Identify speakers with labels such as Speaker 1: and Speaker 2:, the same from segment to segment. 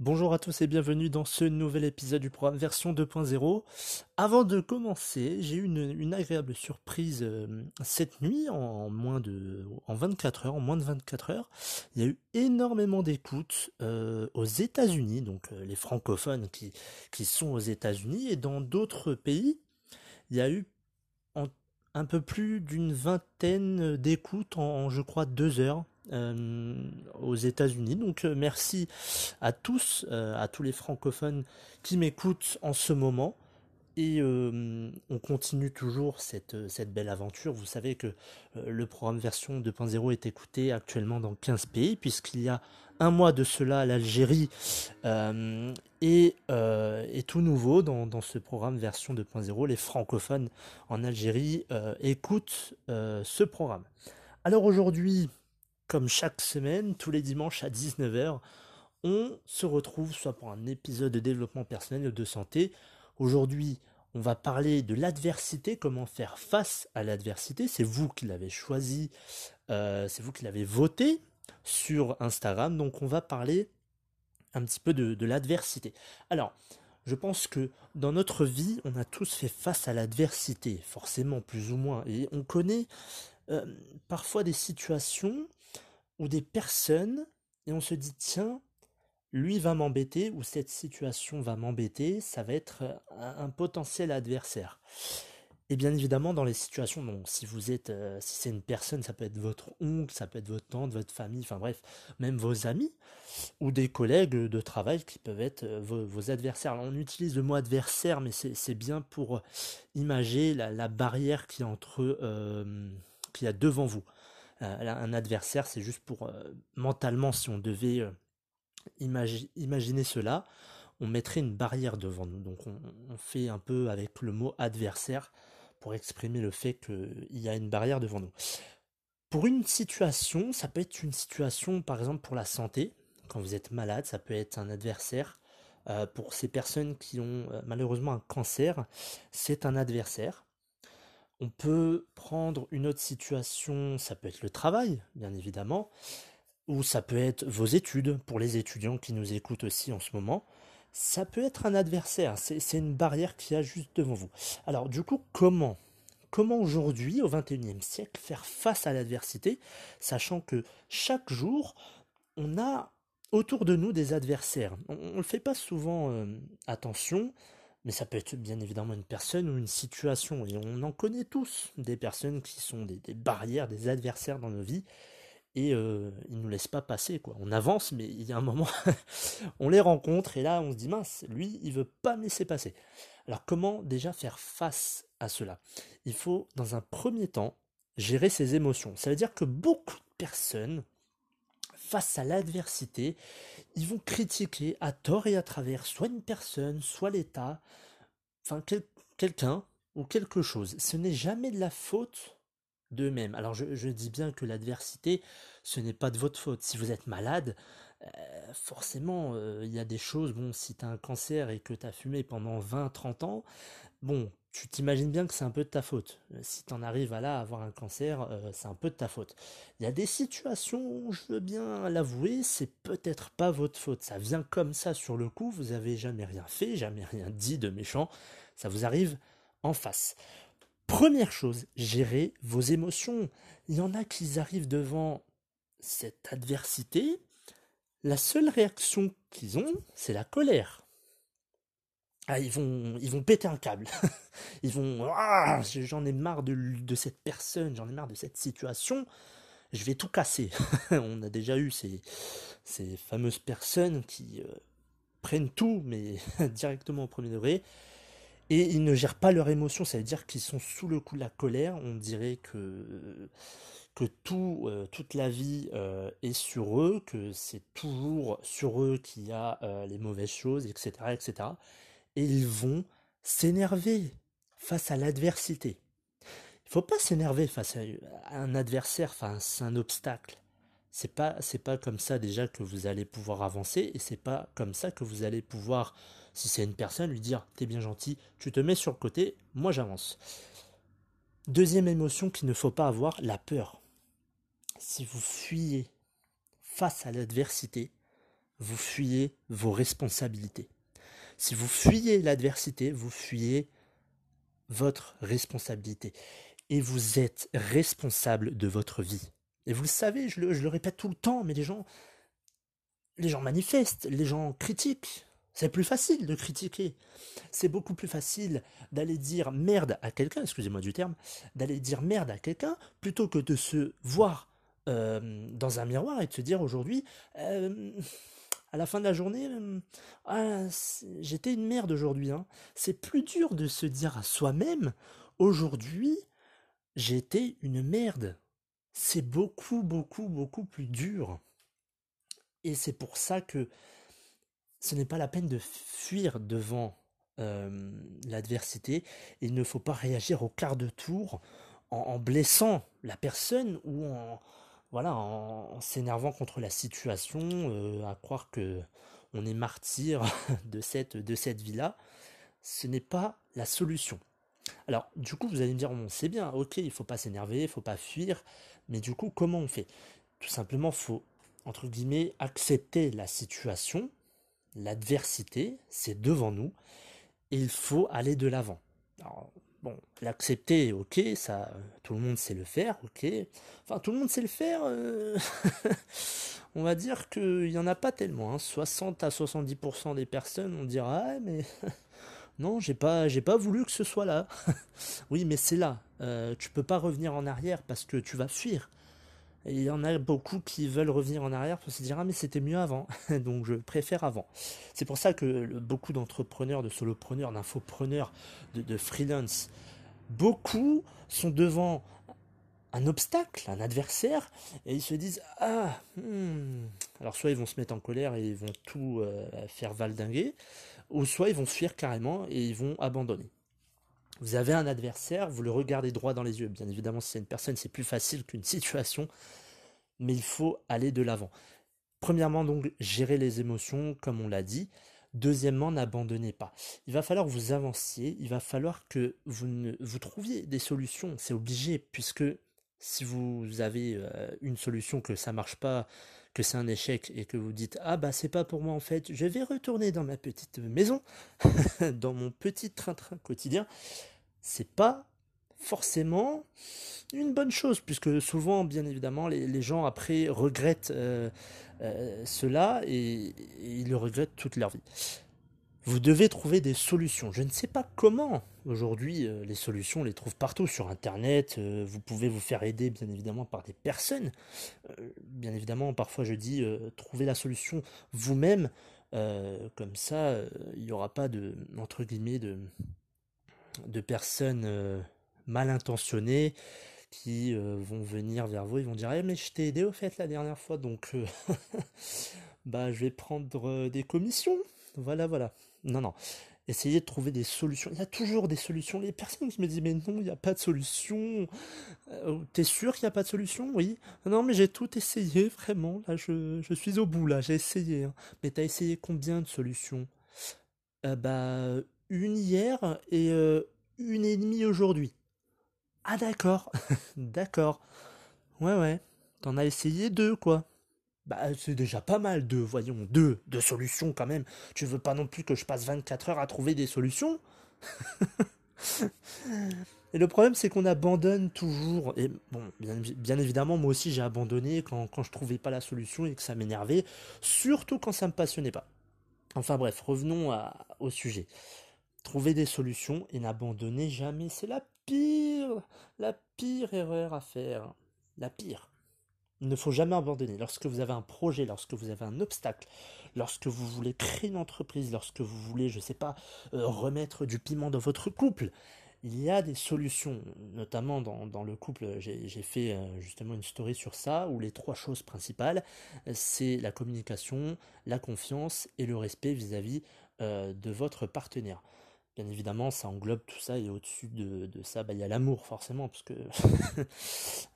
Speaker 1: Bonjour à tous et bienvenue dans ce nouvel épisode du programme version 2.0. Avant de commencer, j'ai eu une, agréable surprise euh, cette nuit en, moins de en 24 heures, en moins de 24 heures. Il y a eu énormément d'écoutes euh, aux États-Unis, donc euh, les francophones qui, qui sont aux États-Unis et dans d'autres pays, il y a eu un peu plus d'une vingtaine d'écoutes en, je crois deux heures. Euh, aux États-Unis. Donc euh, merci à tous, euh, à tous les francophones qui m'écoutent en ce moment. Et on continue toujours cette, belle aventure. Vous savez que le programme version 2.0 est écouté actuellement dans 15 pays, puisqu'il y a un mois de cela, l'Algérie est, tout nouveau dans, dans, ce programme version 2.0. Les francophones en Algérie écoutent ce programme. Alors aujourd'hui, comme chaque semaine, tous les dimanches à 19h, on se retrouve soit pour un épisode de développement personnel ou de santé. Aujourd'hui, on va parler de l'adversité, comment faire face à l'adversité. C'est vous qui l'avez choisi, euh, c'est vous qui l'avez voté sur Instagram. Donc on va parler un petit peu de, l'adversité. Alors, je pense que dans notre vie, on a tous fait face à l'adversité, forcément plus ou moins. Et on connaît euh, parfois des situations ou des personnes et on se dit tiens, lui va m'embêter ou cette situation va m'embêter, ça va être un, potentiel adversaire. Et bien évidemment, dans les situations, donc si vous êtes, euh, si c'est une personne, ça peut être votre oncle, ça peut être votre tante, votre famille, enfin bref, même vos amis ou des collègues de travail qui peuvent être euh, vos, adversaires. on utilise le mot adversaire, mais c'est bien pour imager la, barrière qui est entre, euh, qui a devant vous. Euh, un adversaire, c'est juste pour euh, mentalement, si on devait euh, imaginer cela, on mettrait une barrière devant nous. Donc on, fait un peu avec le mot adversaire pour exprimer le fait qu'il y a une barrière devant nous. Pour une situation, ça peut être une situation par exemple pour la santé, quand vous êtes malade, ça peut être un adversaire. pour ces personnes qui ont malheureusement un cancer, c'est un adversaire. On peut prendre une autre situation, ça peut être le travail, bien évidemment, ou ça peut être vos études, pour les étudiants qui nous écoutent aussi en ce moment. Ça peut être un adversaire, c'est une barrière qui a juste devant vous. Alors du coup, comment Comment aujourd'hui, au XXIe siècle, faire face à l'adversité, sachant que chaque jour, on a autour de nous des adversaires? On ne fait pas souvent euh, attention, mais ça peut être bien évidemment une personne ou une situation. Et on en connaît tous des personnes qui sont des, barrières, des adversaires dans nos vies. Et euh, ils ne nous laissent pas passer. quoi. On avance, mais il y a un moment, on les rencontre et là on se dit mince, lui, il veut pas me laisser passer. Alors comment déjà faire face à cela? Il faut dans un premier temps gérer ses émotions. Ça veut dire que beaucoup de personnes face à l'adversité, ils vont critiquer à tort et à travers soit une personne, soit l'État, enfin quelqu'un ou quelque chose. Ce n'est jamais de la faute d'eux-mêmes. Alors je, dis bien que l'adversité, ce n'est pas de votre faute. Si vous êtes malade, euh, forcément, euh, il y a des choses, bon, si tu as un cancer et que tu as fumé pendant 20-30 ans, bon, tu t'imagines bien que c'est un peu de ta faute. Euh, si tu en arrives à là à avoir un cancer, c'est un peu de ta faute. Il y a des situations je veux bien l'avouer, c'est peut-être pas votre faute. Ça vient comme ça sur le coup, vous avez jamais rien fait, jamais rien dit de méchant, ça vous arrive en face. Première chose, gérez vos émotions. Il y en a qui arrivent devant cette adversité, la seule réaction qu'ils ont, c'est la colère. Ah, ils vont, ils vont péter un câble. ils vont, ah, j'en ai marre de, cette personne, j'en ai marre de cette situation. Je vais tout casser. On a déjà eu ces, ces fameuses personnes qui euh, prennent tout, mais directement au premier degré. Et ils ne gèrent pas leurs émotions, ça veut dire qu'ils sont sous le coup de la colère. On dirait que que tout, euh, toute la vie euh, est sur eux, que c'est toujours sur eux qu'il y a euh, les mauvaises choses, etc., etc. Et ils vont s'énerver face à l'adversité. Il faut pas s'énerver face à un adversaire, face à un obstacle. C'est pas, c'est pas comme ça déjà que vous allez pouvoir avancer, et c'est pas comme ça que vous allez pouvoir, si c'est une personne, lui dire t'es bien gentil, tu te mets sur le côté, moi j'avance. Deuxième émotion qu'il ne faut pas avoir, la peur. Si vous fuyez face à l'adversité, vous fuyez vos responsabilités. Si vous fuyez l'adversité, vous fuyez votre responsabilité. Et vous êtes responsable de votre vie. Et vous le savez, je le, répète tout le temps, mais les gens manifestent, les gens critiquent, c'est plus facile de critiquer. C'est beaucoup plus facile d'aller dire merde à quelqu'un, excusez-moi du terme, d'aller dire merde à quelqu'un plutôt que de se voir euh, dans un miroir et de se dire aujourd'hui, euh, à la fin de la journée, euh, ah, j'étais une merde aujourd'hui. Hein. C'est plus dur de se dire à soi-même, aujourd'hui, j'étais une merde. C'est beaucoup, beaucoup, beaucoup plus dur. Et c'est pour ça que ce n'est pas la peine de fuir devant l'adversité. Il ne faut pas réagir au quart de tour en, blessant la personne ou en voilà en, s'énervant contre la situation, euh, à croire que on est martyr de cette de vie-là. Ce n'est pas la solution. Alors, du coup, vous allez me dire, bon, c'est bien, ok, il faut pas s'énerver, il faut pas fuir, mais du coup, comment on fait? Tout simplement, faut entre guillemets accepter la situation, l'adversité, c'est devant nous, et il faut aller de l'avant. Bon, l'accepter, ok, ça, tout le monde sait le faire, ok. Enfin, tout le monde sait le faire. Euh, on va dire qu'il n'y en a pas tellement. 60 hein. à 70% des personnes, on dira, ah, mais non, j'ai pas, j'ai pas voulu que ce soit là. oui, mais c'est là. Euh, tu peux pas revenir en arrière parce que tu vas fuir. Il y en a beaucoup qui veulent revenir en arrière pour se dire ah mais c'était mieux avant, donc je préfère avant. C'est pour ça que beaucoup d'entrepreneurs, de solopreneurs, d'infopreneurs, de, de freelance, beaucoup sont devant un obstacle, un adversaire, et ils se disent ah hmm. alors soit ils vont se mettre en colère et ils vont tout euh, faire valdinguer, ou soit ils vont fuir carrément et ils vont abandonner. Vous avez un adversaire, vous le regardez droit dans les yeux. Bien évidemment, si c'est une personne, c'est plus facile qu'une situation, mais il faut aller de l'avant. Premièrement, donc, gérer les émotions, comme on l'a dit. Deuxièmement, n'abandonnez pas. Il va falloir que vous avanciez, il va falloir que vous, ne, trouviez des solutions. C'est obligé, puisque si vous avez euh, une solution que ça marche pas, que c'est un échec et que vous dites ah bah c'est pas pour moi en fait, je vais retourner dans ma petite maison, dans mon petit train-train quotidien, c'est pas forcément une bonne chose, puisque souvent, bien évidemment, les, gens après regrettent euh, euh, cela et, ils le regrettent toute leur vie. Vous devez trouver des solutions. Je ne sais pas comment. Aujourd'hui, euh, les solutions, on les trouve partout sur Internet. vous pouvez vous faire aider, bien évidemment, par des personnes. bien évidemment, parfois, je dis, trouvez la solution vous-même. comme ça, il n'y aura pas de, entre guillemets, de, de personnes euh, mal intentionnées qui euh, vont venir vers vous, ils vont dire eh, mais je t'ai aidé au fait la dernière fois, donc euh, bah je vais prendre des commissions. Voilà, voilà. Non, non. Essayez de trouver des solutions. Il y a toujours des solutions. Les personnes qui me disent mais non, il n'y a pas de solution. T'es sûr qu'il n'y a pas de solution? Oui. Non, mais j'ai tout essayé, vraiment. Là, je, je suis au bout, là, j'ai essayé. Hein. Mais t'as essayé combien de solutions? Bah, une hier et euh, une et demie aujourd'hui. Ah d'accord, d'accord. Ouais ouais, t'en as essayé deux quoi. Bah c'est déjà pas mal deux, voyons, deux, deux solutions quand même. Tu veux pas non plus que je passe 24 heures à trouver des solutions? Et le problème, c'est qu'on abandonne toujours. Et bon, bien, évidemment, moi aussi, j'ai abandonné quand, quand je trouvais pas la solution et que ça m'énervait, surtout quand ça me passionnait pas. Enfin bref, revenons au sujet. Trouver des solutions et n'abandonner jamais, c'est la pire, la pire erreur à faire. La pire. Il ne faut jamais abandonner. Lorsque vous avez un projet, lorsque vous avez un obstacle, lorsque vous voulez créer une entreprise, lorsque vous voulez, je sais pas, euh, remettre du piment dans votre couple, il y a des solutions, notamment dans, le couple, j'ai fait euh, justement une story sur ça, où les trois choses principales, c'est la communication, la confiance et le respect vis-à-vis euh, de votre partenaire. Bien évidemment, ça englobe tout ça et au-dessus de, ça, bah, il y a l'amour forcément, parce que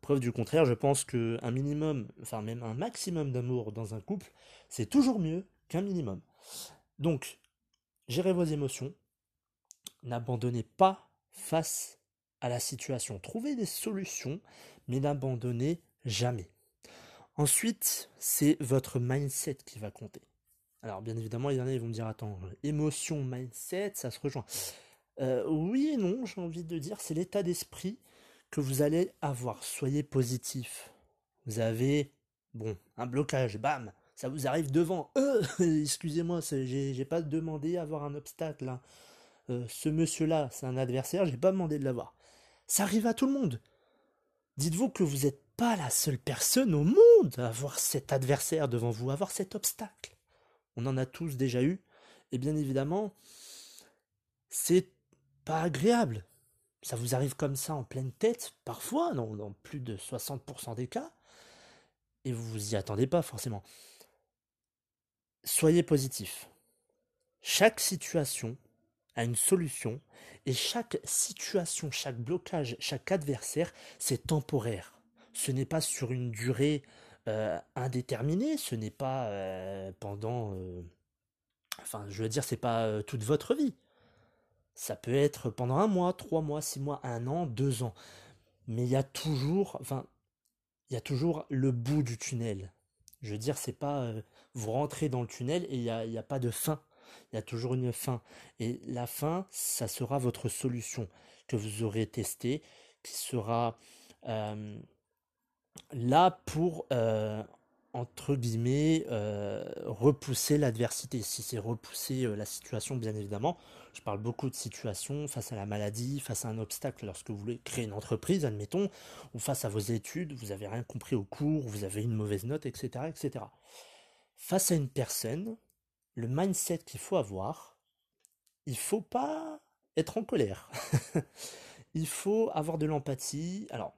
Speaker 1: preuve du contraire, je pense qu'un minimum, enfin même un maximum d'amour dans un couple, c'est toujours mieux qu'un minimum. Donc, gérez vos émotions, n'abandonnez pas face à la situation. Trouvez des solutions, mais n'abandonnez jamais. Ensuite, c'est votre mindset qui va compter. Alors, bien évidemment, il y en a, ils vont me dire, attends, émotion, mindset, ça se rejoint. Euh, oui et non, j'ai envie de dire, c'est l'état d'esprit que vous allez avoir. Soyez positif. Vous avez, bon, un blocage, bam, ça vous arrive devant. Euh, excusez-moi, j'ai pas demandé à avoir un obstacle. Hein. Euh, ce monsieur-là, c'est un adversaire, j'ai pas demandé de l'avoir. Ça arrive à tout le monde. Dites-vous que vous n'êtes pas la seule personne au monde à avoir cet adversaire devant vous, à avoir cet obstacle. On en a tous déjà eu. Et bien évidemment, c'est pas agréable. Ça vous arrive comme ça en pleine tête, parfois, dans, dans plus de 60% des cas, et vous vous y attendez pas forcément. Soyez positif. Chaque situation à une solution, et chaque situation, chaque blocage, chaque adversaire, c'est temporaire. Ce n'est pas sur une durée euh, indéterminée, ce n'est pas euh, pendant... Euh, enfin, je veux dire, c'est pas toute votre vie. Ça peut être pendant un mois, trois mois, six mois, un an, deux ans. Mais il y a toujours, enfin, il y a toujours le bout du tunnel. Je veux dire, c'est pas vous rentrez dans le tunnel et il n'y a, a, pas de fin il y a toujours une fin. Et la fin, ça sera votre solution que vous aurez testée, qui sera là pour, euh, entre guillemets, euh, repousser l'adversité. Si c'est repousser la situation, bien évidemment, je parle beaucoup de situations face à la maladie, face à un obstacle lorsque vous voulez créer une entreprise, admettons, ou face à vos études, vous avez rien compris au cours, vous avez une mauvaise note, etc., etc. Face à une personne, le mindset qu'il faut avoir, il faut pas être en colère. il faut avoir de l'empathie. Alors,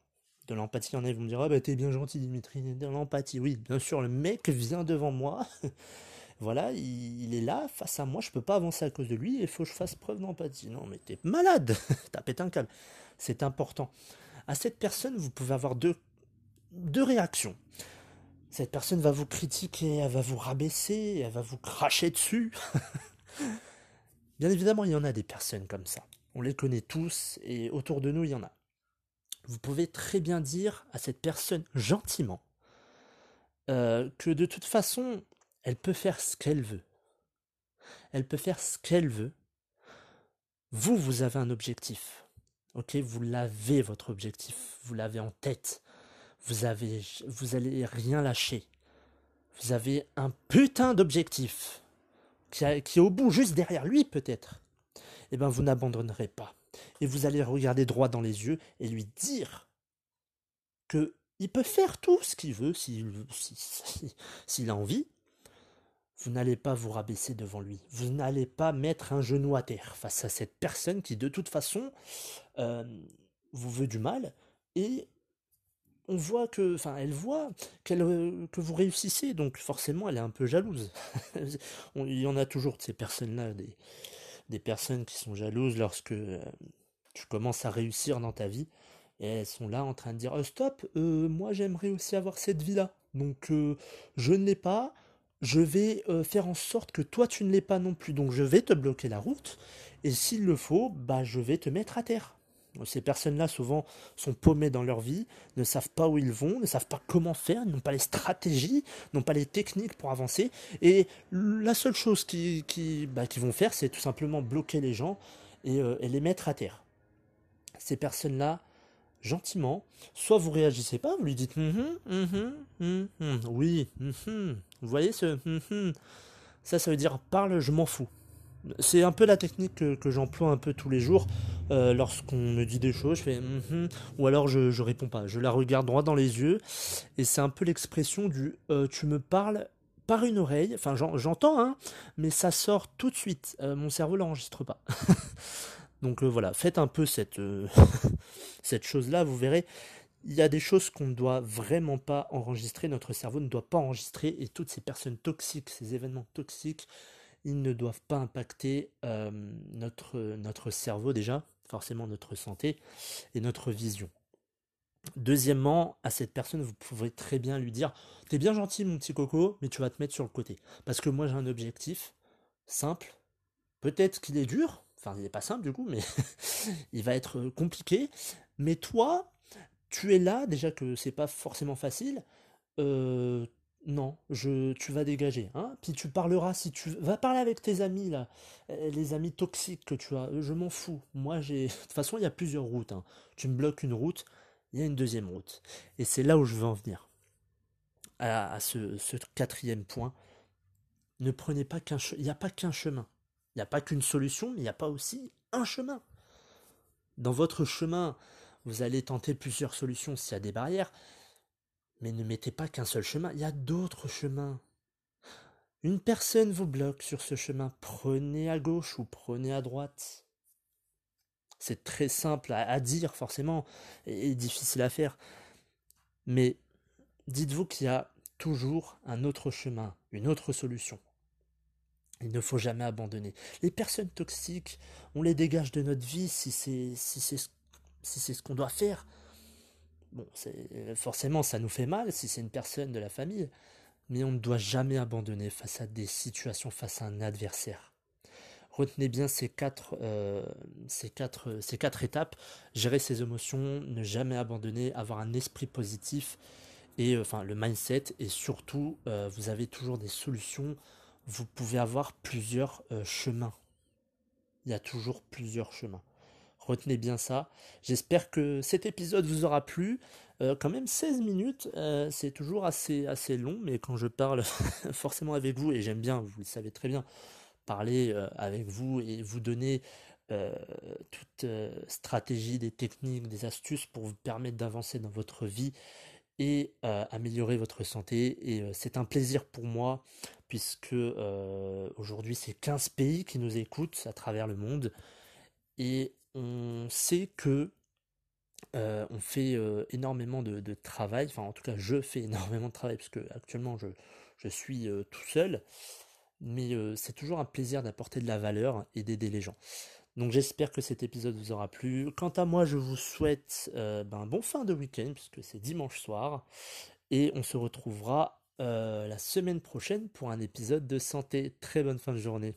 Speaker 1: de l'empathie, il y en a, ils vont me dire, ah bah t'es bien gentil Dimitri, de l'empathie. Oui, bien sûr, le mec vient devant moi. voilà, il, est là, face à moi, je peux pas avancer à cause de lui, il faut que je fasse preuve d'empathie. Non, mais t'es malade, t'as pété un câble. C'est important. À cette personne, vous pouvez avoir deux, deux réactions. Cette personne va vous critiquer, elle va vous rabaisser, elle va vous cracher dessus. Bien évidemment, il y en a des personnes comme ça. On les connaît tous et autour de nous, il y en a. Vous pouvez très bien dire à cette personne gentiment euh, que de toute façon, elle peut faire ce qu'elle veut. Elle peut faire ce qu'elle veut. Vous, vous avez un objectif. Ok, vous l'avez votre objectif, vous l'avez en tête vous avez, vous allez rien lâcher. Vous avez un putain d'objectif qui, qui, est au bout, juste derrière lui peut-être. Eh bien, vous n'abandonnerez pas. Et vous allez regarder droit dans les yeux et lui dire que il peut faire tout ce qu'il veut s'il si, a envie. Vous n'allez pas vous rabaisser devant lui. Vous n'allez pas mettre un genou à terre face à cette personne qui, de toute façon, euh, vous veut du mal et on voit que, enfin, elle voit euh, que vous réussissez, donc forcément, elle est un peu jalouse. il y en a toujours de ces personnes-là, des personnes qui sont jalouses lorsque euh, tu commences à réussir dans ta vie, elles sont là en train de dire oh, stop, euh, moi j'aimerais aussi avoir cette vie-là, donc je ne l'ai pas. Je vais faire en sorte que toi tu ne l'aies pas non plus, donc je vais te bloquer la route, et s'il le faut, bah je vais te mettre à terre. Ces personnes-là, souvent, sont paumées dans leur vie, ne savent pas où ils vont, ne savent pas comment faire, n'ont pas les stratégies, n'ont pas les techniques pour avancer. Et la seule chose qu'ils bah, vont faire, c'est tout simplement bloquer les gens euh, et, les mettre à terre. Ces personnes-là, gentiment, soit vous réagissez pas, vous lui dites mm-hmm, mm-hmm, mm-hmm, oui, vous voyez ce ça, ça veut dire parle, je m'en fous. C'est un peu la technique que, j'emploie un peu tous les jours euh, lorsqu'on me dit des choses. Je fais mm-hmm ou alors je, je réponds pas. Je la regarde droit dans les yeux et c'est un peu l'expression du euh, tu me parles par une oreille. Enfin, j'entends, hein, mais ça sort tout de suite. Euh, mon cerveau l'enregistre pas. Donc voilà, faites un peu cette, cette chose-là, vous verrez, il y a des choses qu'on ne doit vraiment pas enregistrer, notre cerveau ne doit pas enregistrer, et toutes ces personnes toxiques, ces événements toxiques, ils ne doivent pas impacter notre, notre cerveau déjà, forcément notre santé et notre vision. Deuxièmement, à cette personne, vous pouvez très bien lui dire T'es bien gentil, mon petit coco, mais tu vas te mettre sur le côté. Parce que moi, j'ai un objectif simple. Peut-être qu'il est dur, enfin, il n'est pas simple du coup, mais il va être compliqué. Mais toi, tu es là, déjà que c'est pas forcément facile, euh, non, je, tu vas dégager. Hein Puis tu parleras, si tu vas parler avec tes amis, là, euh, les amis toxiques que tu as, je m'en fous. Moi, j'ai. De toute façon, il y a plusieurs routes. Hein. Tu me bloques une route, il y a une deuxième route. Et c'est là où je veux en venir. À, ce, quatrième point. Ne prenez pas qu'un. Il n'y a pas qu'un chemin. Il n'y a pas qu'une solution, mais il n'y a pas aussi un chemin. Dans votre chemin, vous allez tenter plusieurs solutions s'il y a des barrières, mais ne mettez pas qu'un seul chemin, il y a d'autres chemins. Une personne vous bloque sur ce chemin, prenez à gauche ou prenez à droite. C'est très simple à, dire forcément et, difficile à faire. Mais dites-vous qu'il y a toujours un autre chemin, une autre solution. Il ne faut jamais abandonner. Les personnes toxiques, on les dégage de notre vie si c'est si c'est si c'est ce qu'on doit faire. Bon, forcément, ça nous fait mal si c'est une personne de la famille, mais on ne doit jamais abandonner face à des situations, face à un adversaire. Retenez bien ces quatre, euh, ces quatre, ces quatre étapes gérer ses émotions, ne jamais abandonner, avoir un esprit positif et euh, enfin le mindset et surtout euh, vous avez toujours des solutions. Vous pouvez avoir plusieurs chemins. Il y a toujours plusieurs chemins. Retenez bien ça. J'espère que cet épisode vous aura plu. Euh, quand même 16 minutes, euh, c'est toujours assez, assez long, mais quand je parle forcément avec vous, et j'aime bien, vous le savez très bien, parler euh, avec vous et vous donner toute stratégie, des techniques, des astuces pour vous permettre d'avancer dans votre vie et améliorer votre santé. Et c'est un plaisir pour moi, puisque aujourd'hui c'est 15 pays qui nous écoutent à travers le monde. Et on sait que euh, on fait euh, énormément de, travail, enfin en tout cas je fais énormément de travail parce que actuellement je, suis euh, tout seul, mais c'est toujours un plaisir d'apporter de la valeur et d'aider les gens. Donc j'espère que cet épisode vous aura plu. Quant à moi, je vous souhaite ben, un bon fin de week-end puisque c'est dimanche soir et on se retrouvera la semaine prochaine pour un épisode de santé. Très bonne fin de journée.